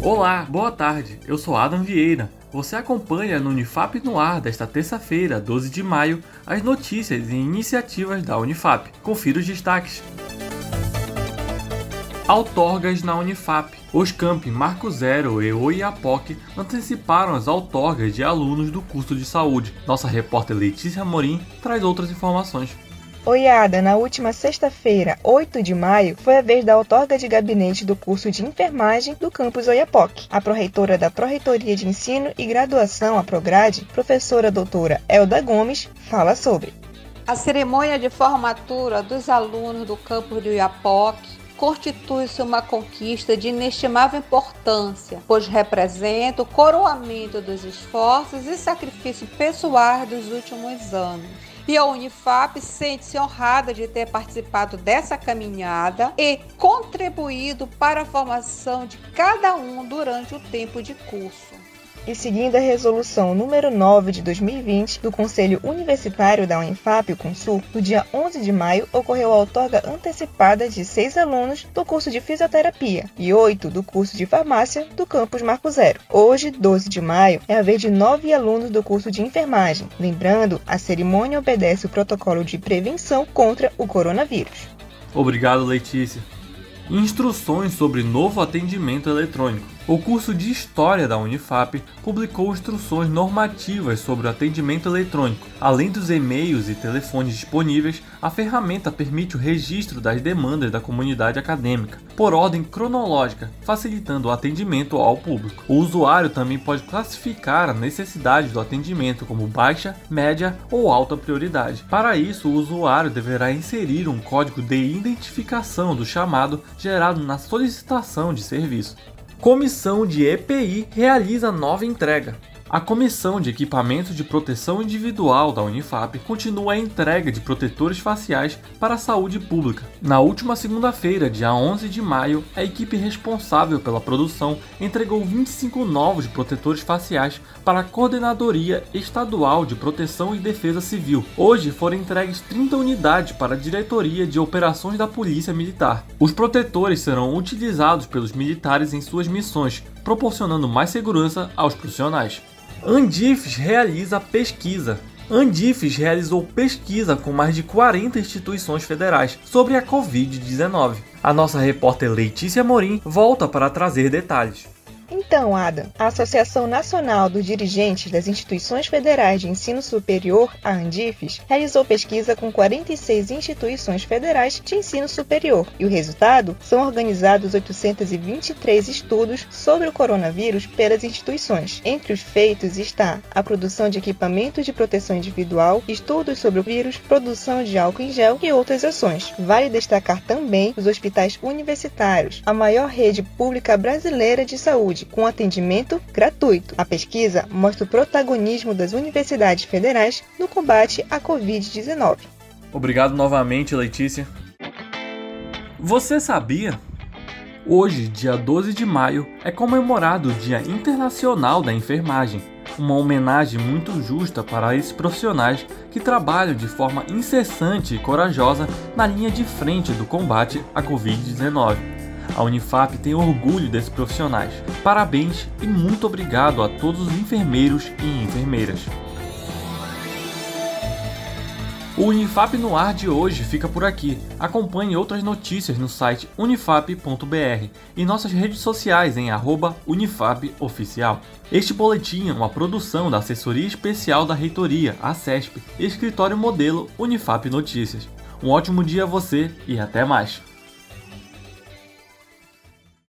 Olá, boa tarde. Eu sou Adam Vieira. Você acompanha no Unifap no ar desta terça-feira, 12 de maio, as notícias e iniciativas da Unifap. Confira os destaques. Outorgas na Unifap. Os campi Marco Zero e Oiapoque anteciparam as outorgas de alunos do curso de saúde. Nossa repórter Letícia Morim traz outras informações. Oiada, na última sexta-feira, 8 de maio, foi a vez da outorga de gabinete do curso de enfermagem do campus Oiapoque. A proreitora da Proreitoria de Ensino e Graduação, a Prograde, professora doutora Elda Gomes, fala sobre. A cerimônia de formatura dos alunos do campus de Oiapoque constitui-se uma conquista de inestimável importância, pois representa o coroamento dos esforços e sacrifícios pessoais dos últimos anos. E a Unifap sente-se honrada de ter participado dessa caminhada e contribuído para a formação de cada um durante o tempo de curso e seguindo a resolução número 9 de 2020 do Conselho Universitário da Unifap, o Consul, no dia 11 de maio ocorreu a outorga antecipada de seis alunos do curso de fisioterapia e oito do curso de farmácia do campus Marco Zero. Hoje, 12 de maio, é a vez de nove alunos do curso de enfermagem. Lembrando, a cerimônia obedece o protocolo de prevenção contra o coronavírus. Obrigado, Letícia. Instruções sobre novo atendimento eletrônico. O curso de História da Unifap publicou instruções normativas sobre o atendimento eletrônico. Além dos e-mails e telefones disponíveis, a ferramenta permite o registro das demandas da comunidade acadêmica, por ordem cronológica, facilitando o atendimento ao público. O usuário também pode classificar a necessidade do atendimento como baixa, média ou alta prioridade. Para isso, o usuário deverá inserir um código de identificação do chamado gerado na solicitação de serviço. Comissão de EPI realiza nova entrega. A Comissão de Equipamentos de Proteção Individual da Unifap continua a entrega de protetores faciais para a saúde pública. Na última segunda-feira, dia 11 de maio, a equipe responsável pela produção entregou 25 novos protetores faciais para a Coordenadoria Estadual de Proteção e Defesa Civil. Hoje foram entregues 30 unidades para a Diretoria de Operações da Polícia Militar. Os protetores serão utilizados pelos militares em suas missões, proporcionando mais segurança aos profissionais. Andifes realiza pesquisa. Andifes realizou pesquisa com mais de 40 instituições federais sobre a Covid-19. A nossa repórter Letícia Morim volta para trazer detalhes. Então, Ada, a Associação Nacional dos Dirigentes das Instituições Federais de Ensino Superior, a Andifes, realizou pesquisa com 46 instituições federais de ensino superior e o resultado são organizados 823 estudos sobre o coronavírus pelas instituições. Entre os feitos está a produção de equipamentos de proteção individual, estudos sobre o vírus, produção de álcool em gel e outras ações. Vale destacar também os hospitais universitários, a maior rede pública brasileira de saúde com atendimento gratuito. A pesquisa mostra o protagonismo das universidades federais no combate à Covid-19. Obrigado novamente, Letícia. Você sabia? Hoje, dia 12 de maio, é comemorado o Dia Internacional da Enfermagem, uma homenagem muito justa para esses profissionais que trabalham de forma incessante e corajosa na linha de frente do combate à Covid-19. A Unifap tem orgulho desses profissionais. Parabéns e muito obrigado a todos os enfermeiros e enfermeiras. O Unifap no ar de hoje fica por aqui. Acompanhe outras notícias no site unifap.br e nossas redes sociais em @unifapoficial. Este boletim é uma produção da Assessoria Especial da Reitoria, a CESP, Escritório Modelo Unifap Notícias. Um ótimo dia a você e até mais.